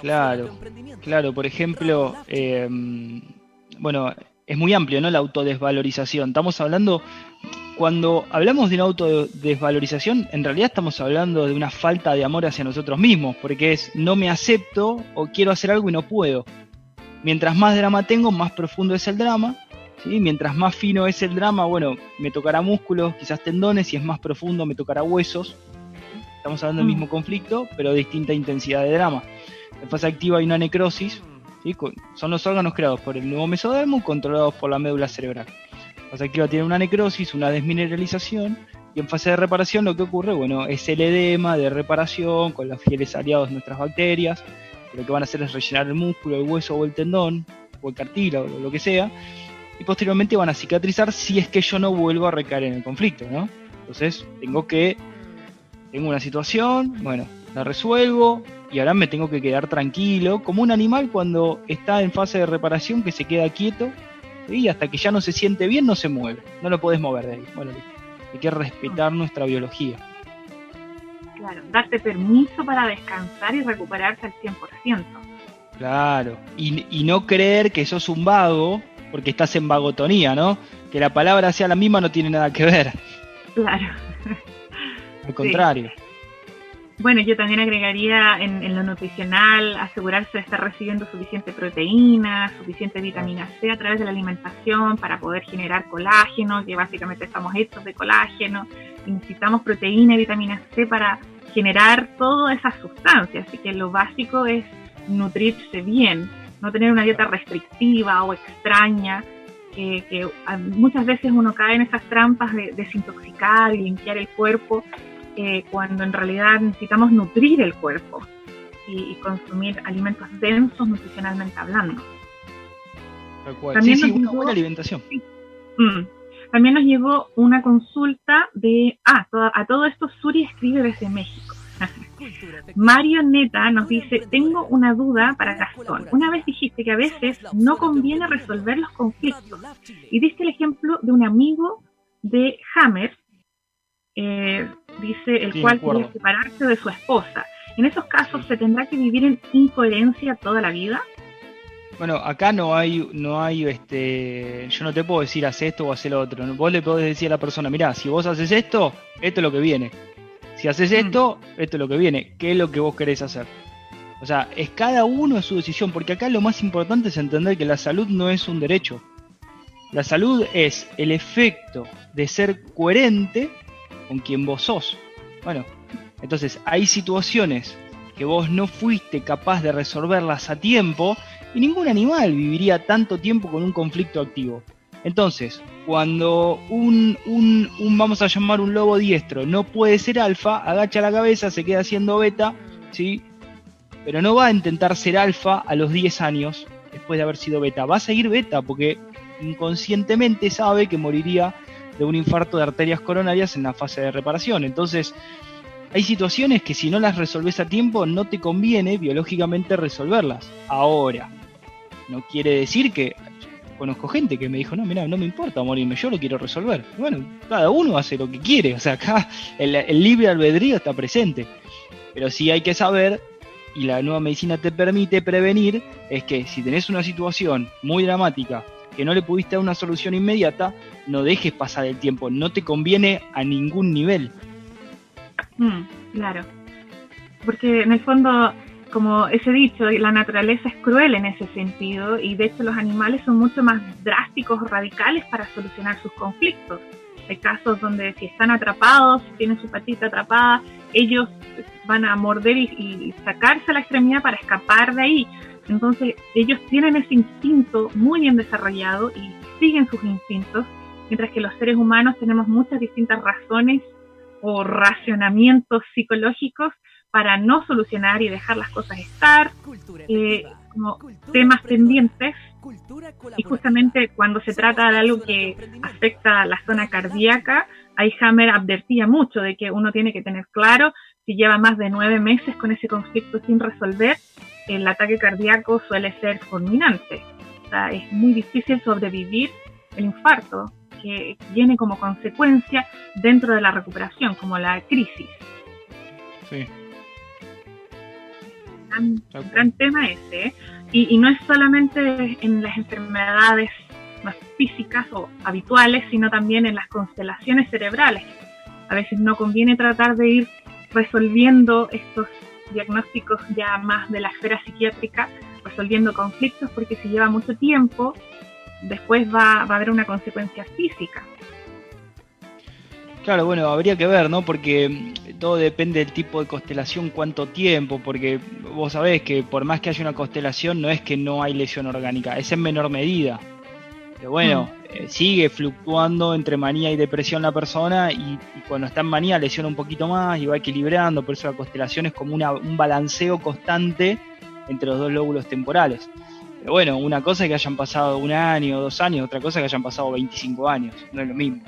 Claro, claro, por ejemplo, eh, bueno, es muy amplio, ¿no? La autodesvalorización. Estamos hablando, cuando hablamos de una autodesvalorización, en realidad estamos hablando de una falta de amor hacia nosotros mismos, porque es no me acepto o quiero hacer algo y no puedo. Mientras más drama tengo, más profundo es el drama. ¿sí? Mientras más fino es el drama, bueno, me tocará músculos, quizás tendones, si es más profundo me tocará huesos. Estamos hablando del mm. mismo conflicto, pero de distinta intensidad de drama. En fase activa hay una necrosis, son los órganos creados por el nuevo mesodermo controlados por la médula cerebral. En fase activa tiene una necrosis, una desmineralización, y en fase de reparación lo que ocurre, bueno, es el edema de reparación con los fieles aliados de nuestras bacterias, lo que van a hacer es rellenar el músculo, el hueso o el tendón, o el cartílago, o lo que sea, y posteriormente van a cicatrizar si es que yo no vuelvo a recaer en el conflicto, ¿no? Entonces, tengo que, tengo una situación, bueno, la resuelvo, y ahora me tengo que quedar tranquilo, como un animal cuando está en fase de reparación que se queda quieto y hasta que ya no se siente bien no se mueve, no lo podés mover de ahí. Bueno, hay que respetar nuestra biología. Claro, darte permiso para descansar y recuperarse al 100%. Claro, y, y no creer que sos un vago porque estás en vagotonía, ¿no? Que la palabra sea la misma no tiene nada que ver. Claro. Al contrario. Bueno, yo también agregaría en, lo nutricional asegurarse de estar recibiendo suficiente proteína, suficiente vitamina C a través de la alimentación para poder generar colágeno, que básicamente estamos hechos de colágeno. Necesitamos proteína y vitamina C para generar todas esas sustancias. Así que lo básico es nutrirse bien, no tener una dieta restrictiva o extraña, que, muchas veces uno cae en esas trampas de desintoxicar y limpiar el cuerpo cuando en realidad necesitamos nutrir el cuerpo y, consumir alimentos densos nutricionalmente hablando. También sí, una buena alimentación. Mm. También nos llegó una consulta de, ah, a todo esto Suri escribe desde México. Mario Neta nos dice, tengo una duda para Gastón. Una vez dijiste que a veces no conviene resolver los conflictos y diste el ejemplo de un amigo de Hammer eh, dice el cual quiere separarse de su esposa. En esos casos, ¿se tendrá que vivir en incoherencia toda la vida? Bueno, acá no hay, no hay, este, yo no te puedo decir haz esto o haz lo otro. Vos le podés decir a la persona, mira, si vos haces esto, esto es lo que viene. Si haces esto, mm. esto es lo que viene. ¿Qué es lo que vos querés hacer? O sea, es cada uno de su decisión, porque acá lo más importante es entender que la salud no es un derecho. La salud es el efecto de ser coherente con quien vos sos. Bueno, entonces hay situaciones que vos no fuiste capaz de resolverlas a tiempo y ningún animal viviría tanto tiempo con un conflicto activo. Entonces, cuando un, un, un, vamos a llamar un lobo diestro, no puede ser alfa, agacha la cabeza, se queda siendo beta, ¿sí? Pero no va a intentar ser alfa a los 10 años después de haber sido beta. Va a seguir beta porque inconscientemente sabe que moriría de un infarto de arterias coronarias en la fase de reparación. Entonces, hay situaciones que si no las resolves a tiempo no te conviene biológicamente resolverlas. Ahora, no quiere decir que conozco gente que me dijo, no, mira, no me importa morirme, yo lo quiero resolver. Bueno, cada uno hace lo que quiere, o sea, acá el, el libre albedrío está presente. Pero sí hay que saber, y la nueva medicina te permite prevenir, es que si tenés una situación muy dramática, que no le pudiste dar una solución inmediata, no dejes pasar el tiempo, no te conviene a ningún nivel. Mm, claro, porque en el fondo, como ese dicho, la naturaleza es cruel en ese sentido y de hecho los animales son mucho más drásticos, radicales para solucionar sus conflictos. Hay casos donde si están atrapados, si tienen su patita atrapada, ellos van a morder y, y sacarse la extremidad para escapar de ahí. Entonces ellos tienen ese instinto muy bien desarrollado y siguen sus instintos mientras que los seres humanos tenemos muchas distintas razones o racionamientos psicológicos para no solucionar y dejar las cosas estar, eh, como temas pendientes. Y justamente cuando se trata de algo que afecta a la zona cardíaca, ahí Hammer advertía mucho de que uno tiene que tener claro si lleva más de nueve meses con ese conflicto sin resolver, el ataque cardíaco suele ser fulminante. O sea, es muy difícil sobrevivir el infarto que viene como consecuencia dentro de la recuperación, como la crisis. Sí. un gran, tema ese. ¿eh? Y, y, no es solamente en las enfermedades más físicas o habituales, sino también en las constelaciones cerebrales. A veces no conviene tratar de ir resolviendo estos diagnósticos ya más de la esfera psiquiátrica, resolviendo conflictos, porque si lleva mucho tiempo, después va, va a haber una consecuencia física. Claro, bueno, habría que ver, ¿no? Porque todo depende del tipo de constelación, cuánto tiempo, porque vos sabés que por más que haya una constelación, no es que no hay lesión orgánica, es en menor medida. Pero bueno, mm. eh, sigue fluctuando entre manía y depresión la persona y, cuando está en manía lesiona un poquito más y va equilibrando, por eso la constelación es como un balanceo constante entre los dos lóbulos temporales. Pero bueno, una cosa es que hayan pasado un año, dos años, otra cosa es que hayan pasado 25 años, no es lo mismo.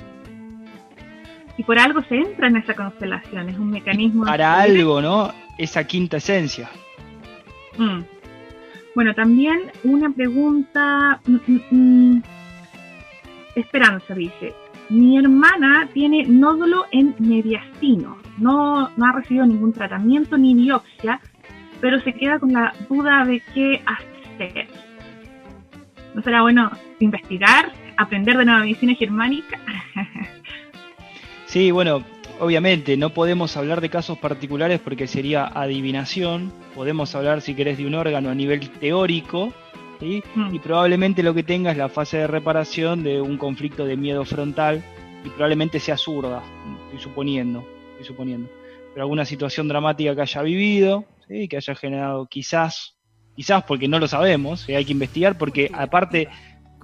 Y por algo se entra en esa constelación, es un mecanismo... Para algo, ¿no? Esa quinta esencia. Mm. Bueno, también una pregunta... Mm, mm, Esperanza dice, mi hermana tiene nódulo en mediastino, no, no ha recibido ningún tratamiento ni biopsia, pero se queda con la duda de qué hacer. ¿No será bueno investigar, aprender de nueva medicina germánica? sí, bueno, obviamente no podemos hablar de casos particulares porque sería adivinación, podemos hablar si querés de un órgano a nivel teórico, Mm. y probablemente lo que tenga es la fase de reparación de un conflicto de miedo frontal y probablemente sea zurda, estoy suponiendo, estoy suponiendo. Pero alguna situación dramática que haya vivido, ¿sí? que haya generado quizás, quizás porque no lo sabemos, hay que investigar porque aparte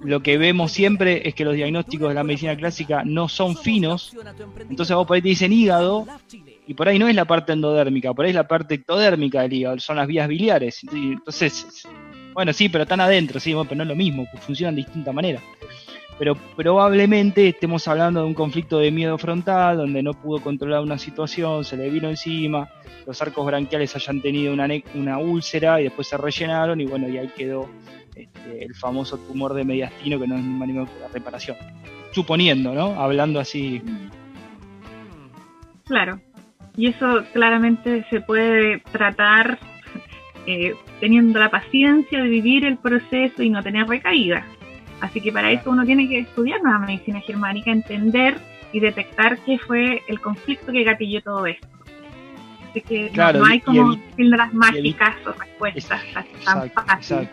lo que vemos siempre es que los diagnósticos de la medicina clásica no son finos, entonces vos por ahí te dicen hígado y por ahí no es la parte endodérmica, por ahí es la parte ectodérmica del hígado, son las vías biliares. Entonces bueno, sí, pero están adentro, sí, pero no es lo mismo, funcionan de distinta manera. Pero probablemente estemos hablando de un conflicto de miedo frontal, donde no pudo controlar una situación, se le vino encima, los arcos branquiales hayan tenido una, una úlcera y después se rellenaron y bueno, y ahí quedó este, el famoso tumor de mediastino que no es ni que la reparación. Suponiendo, ¿no? Hablando así. Claro. Y eso claramente se puede tratar eh, teniendo la paciencia de vivir el proceso y no tener recaídas. Así que para eso uno tiene que estudiar nueva medicina germánica, entender y detectar qué fue el conflicto que gatilló todo esto. Así que no, hay como píldoras mágicas o respuestas tan fáciles.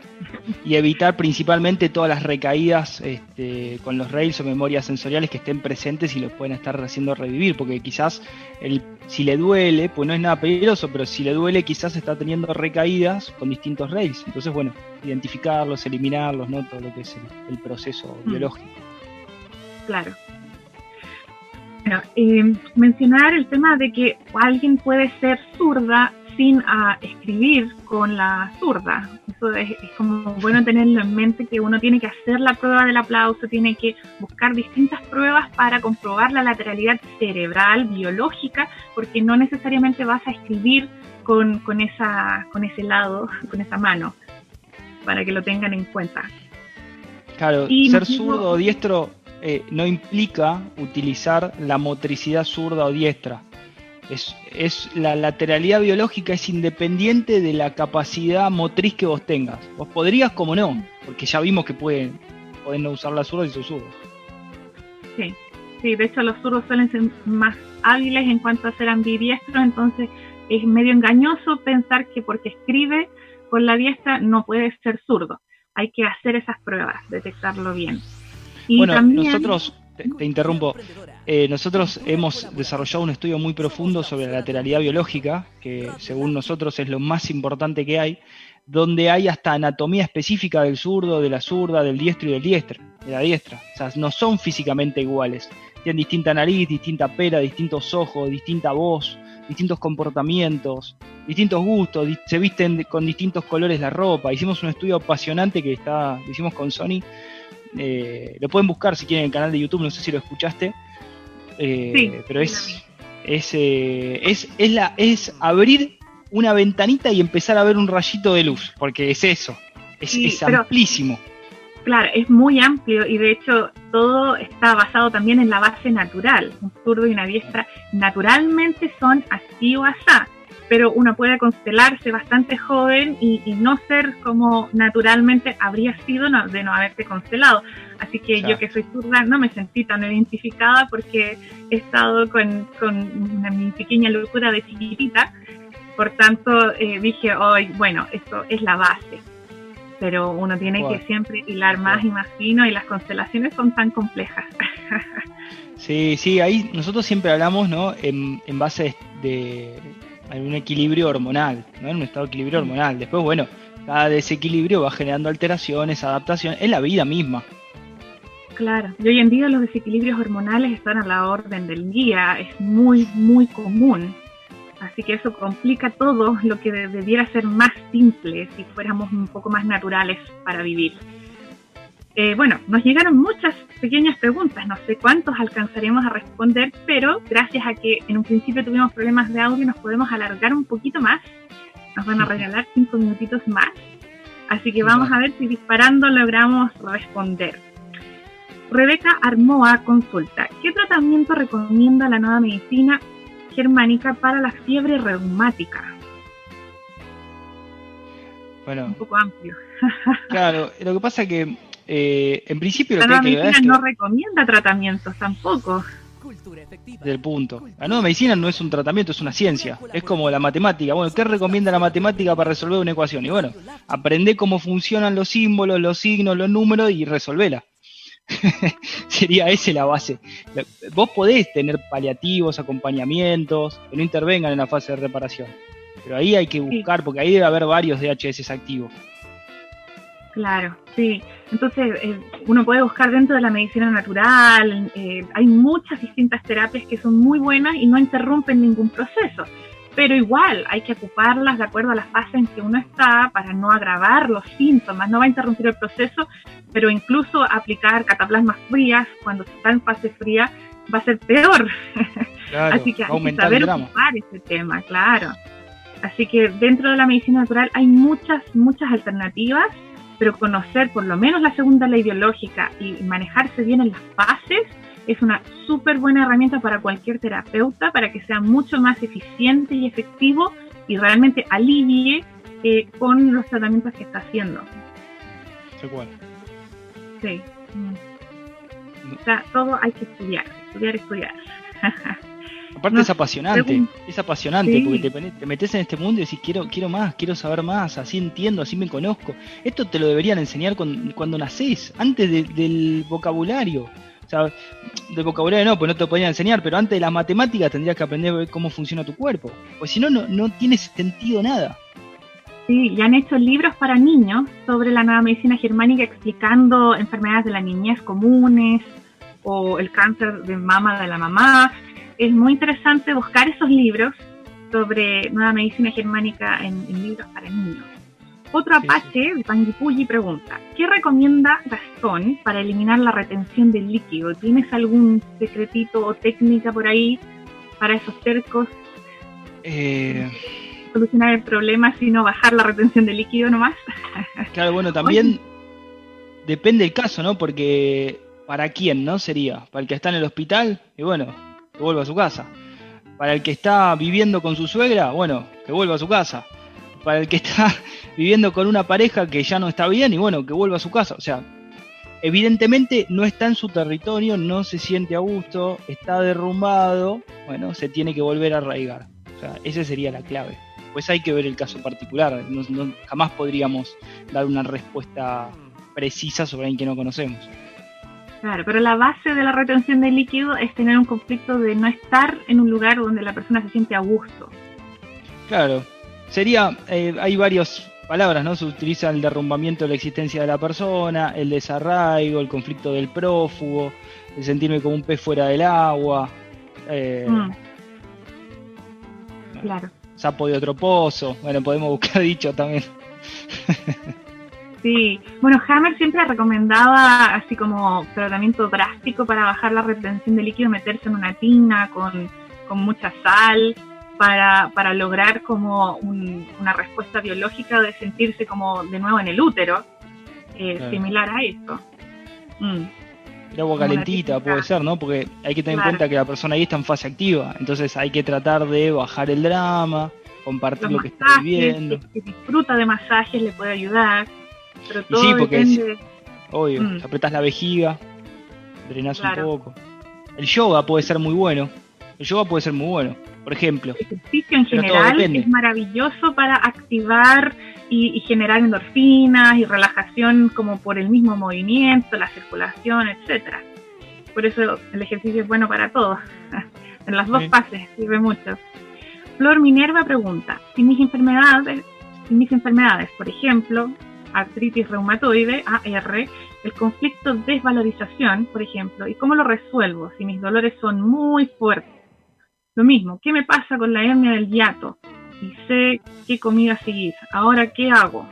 Y evitar principalmente todas las recaídas este, con los rails o memorias sensoriales que estén presentes y los pueden estar haciendo revivir, porque quizás el, si le duele, pues no es nada peligroso, pero si le duele quizás está teniendo recaídas con distintos rails. Entonces, bueno, identificarlos, eliminarlos, ¿no? Todo lo que es el, proceso mm. biológico. Claro. Bueno, eh, mencionar el tema de que alguien puede ser zurda sin ah, escribir con la zurda. Eso es, como bueno tenerlo en mente que uno tiene que hacer la prueba del aplauso, tiene que buscar distintas pruebas para comprobar la lateralidad cerebral, biológica, porque no necesariamente vas a escribir con, con, esa, con ese lado, con esa mano, para que lo tengan en cuenta. Claro, ser zurdo o diestro eh, no implica utilizar la motricidad zurda o diestra. Es, es, la lateralidad biológica es independiente de la capacidad motriz que vos tengas. Vos podrías como no, porque ya vimos que pueden, pueden no usar la zurda y son zurdos. Sí, sí, de hecho los zurdos suelen ser más hábiles en cuanto a ser ambidiestros, entonces es medio engañoso pensar que porque escribe con la diestra no puede ser zurdo. Hay que hacer esas pruebas, detectarlo bien bueno, nosotros, te, interrumpo, eh, nosotros hemos desarrollado un estudio muy profundo sobre la lateralidad biológica, que según nosotros es lo más importante que hay, donde hay hasta anatomía específica del zurdo, de la zurda, del diestro y del diestro, de la diestra. O sea, no son físicamente iguales. Tienen distinta nariz, distinta pera, distintos ojos, distinta voz, distintos comportamientos, distintos gustos, se visten con distintos colores la ropa. Hicimos un estudio apasionante que está, hicimos con Sony, eh, lo pueden buscar si quieren en el canal de YouTube, no sé si lo escuchaste. Eh, pero es, es, eh, es, es, la, es abrir una ventanita y empezar a ver un rayito de luz, porque es eso, es, amplísimo. Claro, es muy amplio y de hecho todo está basado también en la base natural. Un zurdo y una diestra naturalmente son así o asá. Pero uno puede constelarse bastante joven y, no ser como naturalmente habría sido de no haberte constelado. Así que yo que soy zurda no me sentí tan identificada porque he estado con, con mi pequeña locura de chiquitita. Por tanto, eh, dije, hoy, bueno, esto es la base. Pero uno tiene que siempre hilar más y más fino y las constelaciones son tan complejas. sí, sí, ahí nosotros siempre hablamos, ¿no? En, en base de, un equilibrio hormonal, ¿no? En un estado de equilibrio hormonal. Después, bueno, cada desequilibrio va generando alteraciones, adaptaciones, en la vida misma. Claro, y hoy en día los desequilibrios hormonales están a la orden del día, es muy, muy común. Así que eso complica todo lo que debiera ser más simple si fuéramos un poco más naturales para vivir. Eh, bueno, nos llegaron muchas pequeñas preguntas, no sé cuántos alcanzaremos a responder, pero gracias a que en un principio tuvimos problemas de audio nos podemos alargar un poquito más. Nos van a regalar cinco minutitos más. Así que vamos a ver si disparando logramos responder. Rebeca Armoa consulta, ¿qué tratamiento recomienda la nueva medicina germánica para la fiebre reumática? Bueno, un poco amplio. claro, lo que pasa es que eh, en principio la nueva medicina no recomienda tratamientos tampoco. Del punto. La nueva medicina no es un tratamiento, es una ciencia. Es como la matemática. Bueno, ¿qué recomienda la matemática para resolver una ecuación? Y bueno, aprende cómo funcionan los símbolos, los signos, los números y resolvela. Sería esa la base. Vos podés tener paliativos, acompañamientos, que no intervengan en la fase de reparación. Pero ahí hay que buscar, porque ahí debe haber varios DHS activos. Claro, sí. Entonces, eh, uno puede buscar dentro de la medicina natural, eh, hay muchas distintas terapias que son muy buenas y no interrumpen ningún proceso pero igual hay que ocuparlas de acuerdo a la fase en que uno está para no agravar los síntomas, no va a interrumpir el proceso, pero incluso aplicar cataplasmas frías cuando se está en fase fría va a ser peor. Así que hay que saber ocupar ese tema, claro. Así que dentro de la medicina natural hay muchas, muchas alternativas, pero conocer por lo menos la segunda ley biológica y manejarse bien en las fases es una súper buena herramienta para cualquier terapeuta para que sea mucho más eficiente y efectivo y realmente alivie eh, con los tratamientos que está haciendo. Sí. Mm. O sea, todo hay que estudiar, estudiar, estudiar. Aparte es apasionante, es apasionante porque te, metes en este mundo y decís quiero, quiero más, quiero saber más, así entiendo, así me conozco. Esto te lo deberían enseñar cuando nacés, antes del vocabulario. O sea, de vocabulario no, pues no te lo podían enseñar, pero antes de la matemática tendrías que aprender cómo funciona tu cuerpo. Pues si no, no tiene sentido nada. Sí, y han hecho libros para niños sobre la nueva medicina germánica explicando enfermedades de la niñez comunes o el cáncer de mama de la mamá. Es muy interesante buscar esos libros sobre nueva medicina germánica en libros para niños. Otro apache, el Panguipulli, pregunta, ¿qué recomienda Gastón para eliminar la retención del líquido? ¿Tienes algún secretito o técnica por ahí para esos cercos? Eh... Solucionar el problema, sino bajar la retención del líquido nomás. claro, bueno, también depende del caso, ¿no? Porque ¿para quién, no? Sería, para el que está en el hospital, y bueno, que vuelva a su casa. Para el que está viviendo con su suegra, bueno, que vuelva a su casa para el que está viviendo con una pareja que ya no está bien y bueno, que vuelva a su casa. O sea, evidentemente no está en su territorio, no se siente a gusto, está derrumbado, bueno, se tiene que volver a arraigar. O sea, esa sería la clave. Pues hay que ver el caso particular, jamás podríamos dar una respuesta precisa sobre alguien que no conocemos. Claro, pero la base de la retención de líquido es tener un conflicto de no estar en un lugar donde la persona se siente a gusto. Claro, sería, eh, hay varias palabras, ¿no? Se utiliza el derrumbamiento de la existencia de la persona, el desarraigo, el conflicto del prófugo, el sentirme como un pez fuera del agua. Eh, mm. Claro. Sapo de otro pozo. Bueno, podemos buscar dicho también. Sí, bueno, Hammer siempre recomendaba así como tratamiento drástico para bajar la retención de líquido, meterse en una tina con, con mucha sal, para, para lograr como una respuesta biológica de sentirse como de nuevo en el útero, eh, similar a esto. Mm. El agua calentita puede ser, ¿no? Porque hay que tener en cuenta que la persona ahí está en fase activa, entonces hay que tratar de bajar el drama, compartir Los lo que está viviendo. que disfruta de masajes le puede ayudar, pero Y todo sí, porque es- depende. Obvio, Mm. apretás la vejiga, drenás Claro. un poco. El yoga puede ser muy bueno. El yoga puede ser muy bueno. Por ejemplo, El ejercicio en general es maravilloso para activar y, y generar endorfinas y relajación como por el mismo movimiento, la circulación, etcétera. Por eso el ejercicio es bueno para todos. En las dos Sí. fases sirve mucho. Flor Minerva pregunta, si mis enfermedades, si mis enfermedades, por ejemplo, artritis reumatoide, AR, el conflicto desvalorización, por ejemplo, ¿y cómo lo resuelvo si mis dolores son muy fuertes? Lo mismo, ¿qué me pasa con la hernia del hiato? Y sé qué comida seguir. Ahora, ¿qué hago?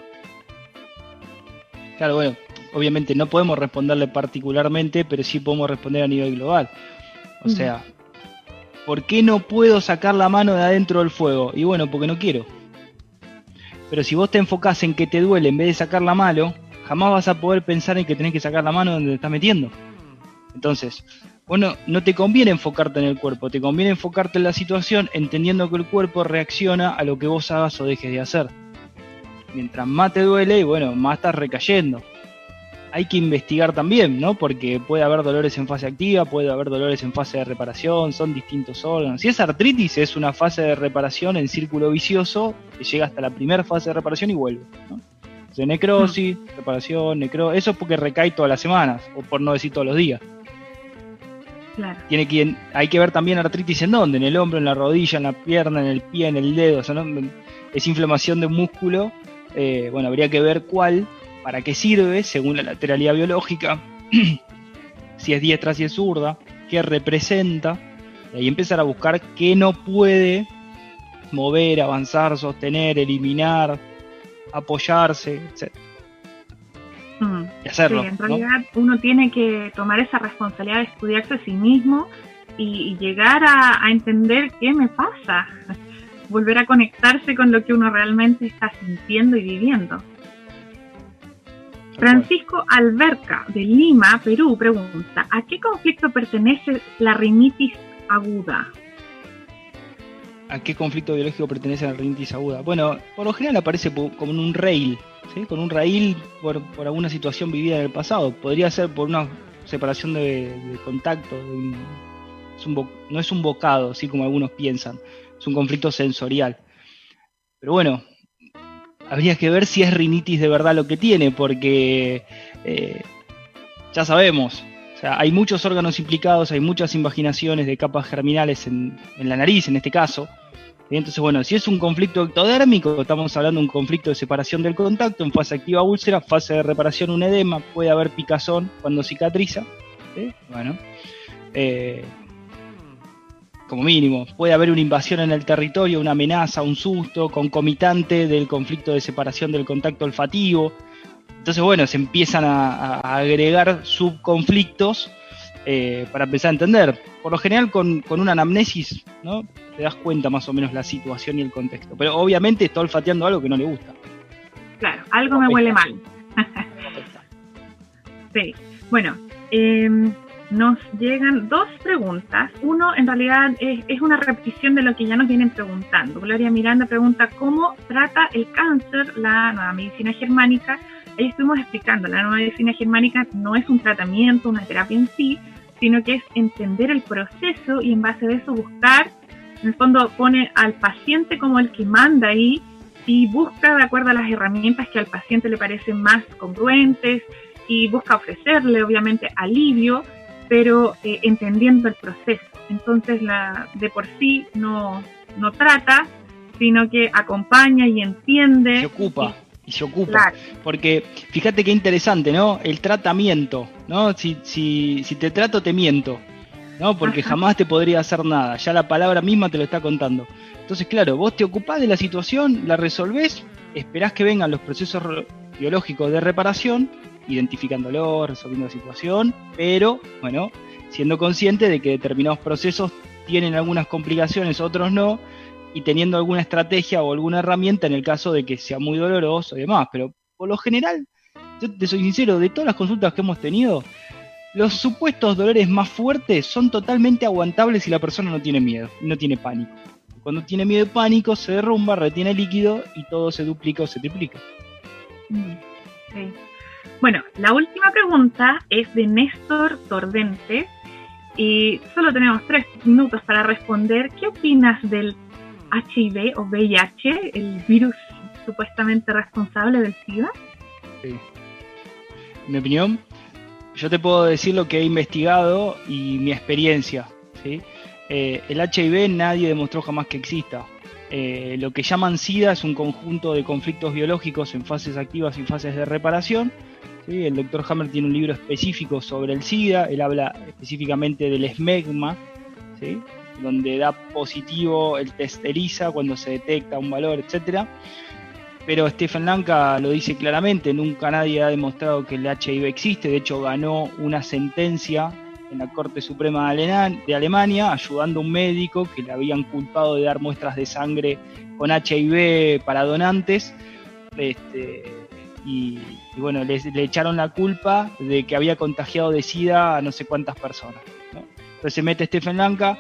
claro, bueno, obviamente no podemos responderle particularmente, pero sí podemos responder a nivel global. O sea, ¿por qué no puedo sacar la mano de adentro del fuego? Y bueno, porque no quiero. Pero si vos te enfocás en que te duele en vez de sacar la mano, jamás vas a poder pensar en que tenés que sacar la mano donde te estás metiendo. Entonces, bueno, no te conviene enfocarte en el cuerpo, te conviene enfocarte en la situación entendiendo que el cuerpo reacciona a lo que vos hagas o dejes de hacer. Mientras más te duele, bueno, más estás recayendo. Hay que investigar también, ¿no? Porque puede haber dolores en fase activa, puede haber dolores en fase de reparación, son distintos órganos. Si es artritis, es una fase de reparación en círculo vicioso que llega hasta la primera fase de reparación y vuelve, ¿no? De necrosis, reparación, necro, eso es porque recae todas las semanas, o por no decir todos los días. Claro. Tiene que, hay que ver también artritis en dónde, en el hombro, en la rodilla, en la pierna, en el pie, en el dedo, o sea, ¿no? es inflamación de un músculo, eh, bueno, habría que ver cuál, para qué sirve, según la lateralidad biológica, si es diestra, si es zurda, qué representa, y ahí empezar a buscar qué no puede mover, avanzar, sostener, eliminar, apoyarse, etc. Mm. Y hacerlo. Sí, en ¿no? realidad uno tiene que tomar esa responsabilidad de estudiarse a sí mismo y, y llegar a, a entender qué me pasa. Volver a conectarse con lo que uno realmente está sintiendo y viviendo. Francisco Alberca, de Lima, Perú, pregunta, ¿a qué conflicto pertenece la rinitis aguda? ¿A qué conflicto biológico pertenece la rinitis aguda? Bueno, por lo general aparece como en un rail, ¿sí? con un rail por, por alguna situación vivida en el pasado. Podría ser por una separación de, de contacto. de un- es un bo- no es un bocado, así como algunos piensan. Es un conflicto sensorial. Pero bueno, habría que ver si es rinitis de verdad lo que tiene, porque eh, ya sabemos, o sea, hay muchos órganos implicados, hay muchas invaginaciones de capas germinales en, en la nariz, en este caso. Entonces, bueno, si es un conflicto ectodérmico, estamos hablando de un conflicto de separación del contacto, en fase activa úlcera, fase de reparación un edema, puede haber picazón cuando cicatriza. Bueno, eh, como mínimo, puede haber una invasión en el territorio, una amenaza, un susto, concomitante del conflicto de separación del contacto olfativo. Entonces, bueno, se empiezan a, a agregar subconflictos eh, para empezar a entender. Por lo general, con, con una anamnesis, ¿no? Te das cuenta más o menos la situación y el contexto. Pero obviamente está olfateando algo que no le gusta. Claro, algo me huele mal. Sí, bueno, eh, nos llegan dos preguntas. Uno, en realidad, es, una repetición de lo que ya nos vienen preguntando. Gloria Miranda pregunta cómo trata el cáncer la nueva medicina germánica. Ahí estuvimos explicando, la nueva medicina germánica no es un tratamiento, una terapia en sí, sino que es entender el proceso y en base a eso buscar, en el fondo pone al paciente como el que manda ahí y busca de acuerdo a las herramientas que al paciente le parecen más congruentes y busca ofrecerle obviamente alivio, pero eh, entendiendo el proceso. Entonces la de por sí no, no trata, sino que acompaña y entiende. Se ocupa. Y se ocupa. Claro, Porque fíjate qué interesante, ¿no? El tratamiento, ¿no? Si, si, si te trato, te miento, ¿no? Porque Ajá. jamás te podría hacer nada. Ya la palabra misma te lo está contando. Entonces, claro, vos te ocupás de la situación, la resolvés, esperás que vengan los procesos biológicos de reparación, identificándolo, resolviendo la situación, pero, bueno, siendo consciente de que determinados procesos tienen algunas complicaciones, otros no, y teniendo alguna estrategia o alguna herramienta en el caso de que sea muy doloroso y demás. Pero por lo general, yo te soy sincero, de todas las consultas que hemos tenido, los supuestos dolores más fuertes son totalmente aguantables si la persona no tiene miedo, no tiene pánico. Cuando tiene miedo y pánico, se derrumba, retiene líquido y todo se duplica o se triplica. Mm, bueno, la última pregunta es de Néstor Tordente y solo tenemos tres minutos para responder. ¿Qué opinas del HIV o VIH, el virus supuestamente responsable del SIDA? Sí. mi opinión, yo te puedo decir lo que he investigado y mi experiencia. ¿sí? Eh, el HIV nadie demostró jamás que exista. Eh, lo que llaman SIDA es un conjunto de conflictos biológicos en fases activas y fases de reparación. El doctor Hammer tiene un libro específico sobre el SIDA, él habla específicamente del esmegma, donde da positivo el test ELISA cuando se detecta un valor, etc. Pero Stephen Lanka lo dice claramente, nunca nadie ha demostrado que el HIV existe, de hecho ganó una sentencia en la Corte Suprema de Alemania, ayudando a un médico que le habían culpado de dar muestras de sangre con HIV para donantes. Este, y, bueno, le, echaron la culpa de que había contagiado de SIDA a no sé cuántas personas. Entonces se mete Stephen Lanka,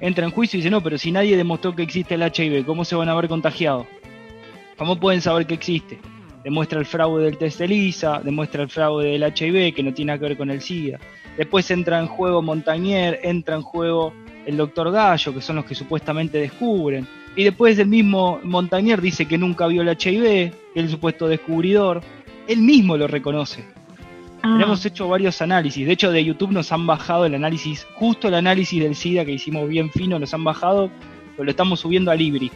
entra en juicio y dice, no, pero si nadie demostró que existe el HIV, ¿cómo se van a haber contagiado? ¿Cómo pueden saber que existe? Demuestra el fraude del test ELISA, demuestra el fraude del HIV, que no tiene que ver con el SIDA. Después entra en juego Montañer, entra en juego el doctor Gallo, que son los que supuestamente descubren. Y después el mismo Montañer dice que nunca vio el HIV, que es el supuesto descubridor. Él mismo lo reconoce. Ah. Hemos hecho varios análisis. De hecho, de YouTube nos han bajado el análisis, justo el análisis del SIDA que hicimos bien fino, nos han bajado, pero lo estamos subiendo a Libri.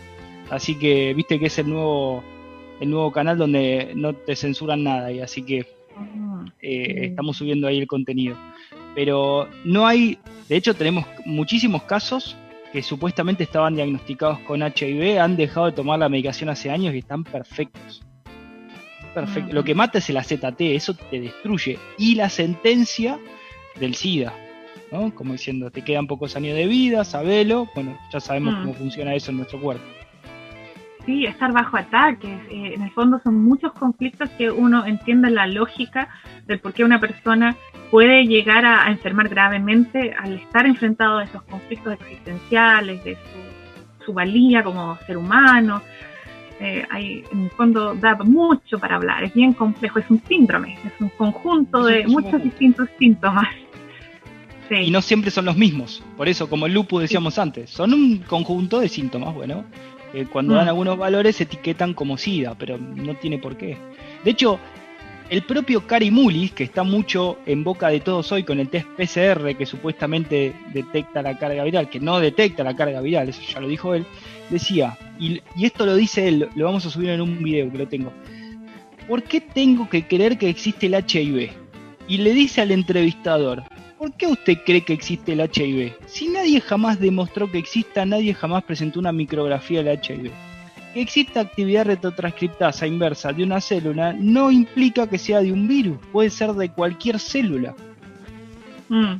Así que viste que es el nuevo, el nuevo canal donde no te censuran nada. Y así que ah, eh, estamos subiendo ahí el contenido pero no hay, de hecho tenemos muchísimos casos que supuestamente estaban diagnosticados con HIV, han dejado de tomar la medicación hace años y están perfectos. Perfecto. Lo que mata es el AZT, eso te destruye. Y la sentencia del SIDA, ¿no? Como diciendo, te quedan pocos años de vida, sabelo. Bueno, ya sabemos mm. cómo funciona eso en nuestro cuerpo. Sí, estar bajo ataques. Eh, en el fondo son muchos conflictos que uno entiende la lógica del por qué una persona puede llegar a, enfermar gravemente al estar enfrentado a esos conflictos existenciales, de su, valía como ser humano. Eh, hay, en el fondo da mucho para hablar, es bien complejo, es un síndrome, es un conjunto de muchos distintos síntomas. Y no siempre son los mismos, por eso como el lupus decíamos antes, son un conjunto de síntomas, bueno, cuando dan mm. algunos valores se etiquetan como SIDA, pero no tiene por qué. De hecho, el propio Cari Mullis, que está mucho en boca de todos hoy con el test PCR que supuestamente detecta la carga viral, que no detecta la carga viral, eso ya lo dijo él, decía, y, esto lo dice él, lo vamos a subir en un video que lo tengo, ¿por qué tengo que creer que existe el HIV? Y le dice al entrevistador, ¿por qué usted cree que existe el HIV? Si nadie jamás demostró que exista, nadie jamás presentó una micrografía del HIV que exista actividad retrotranscriptasa inversa de una célula no implica que sea de un virus, puede ser de cualquier célula. Mm.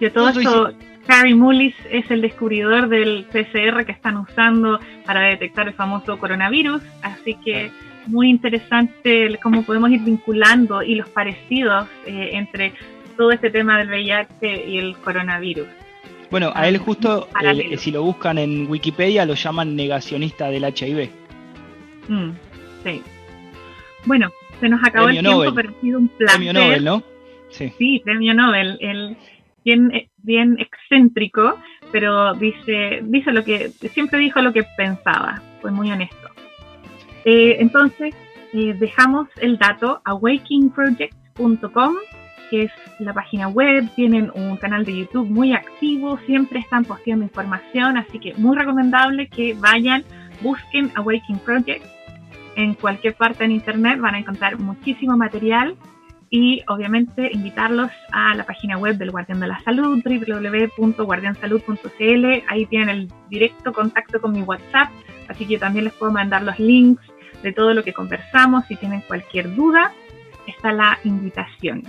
Y todo esto, Harry Mullis es el descubridor del PCR que están usando para detectar el famoso coronavirus, así que muy interesante cómo podemos ir vinculando y los parecidos eh, entre todo este tema del VIH y el coronavirus. Bueno, a él justo, eh, si lo buscan en Wikipedia, lo llaman negacionista del HIV. Mm, sí. Bueno, se nos acabó el tiempo, pero ha sido un placer. Premio Nobel, ¿no? Sí, sí premio Nobel. El, bien, bien excéntrico, pero dice, dice lo que, siempre dijo lo que pensaba, fue muy honesto. Eh, entonces, eh, dejamos el dato awakingproject.com que es la página web, tienen un canal de YouTube muy activo, siempre están posteando información, así que muy recomendable que vayan, busquen Awakening Project. En cualquier parte en internet, van a encontrar muchísimo material y obviamente invitarlos a la página web del Guardián de la Salud, www.guardiansalud.cl, ahí tienen el directo contacto con mi WhatsApp, así que también les puedo mandar los links de todo lo que conversamos, si tienen cualquier duda, está la invitación.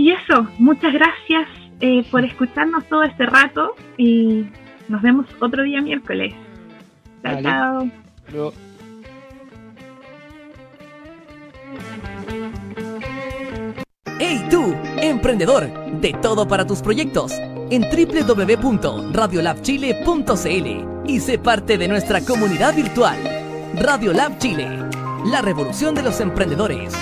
Y eso, muchas gracias eh, por escucharnos todo este rato y nos vemos otro día miércoles. Chao, chao. ¡Hey tú, emprendedor! De todo para tus proyectos en www.radiolabchile.cl y sé parte de nuestra comunidad virtual. Radio Lab Chile, la revolución de los emprendedores.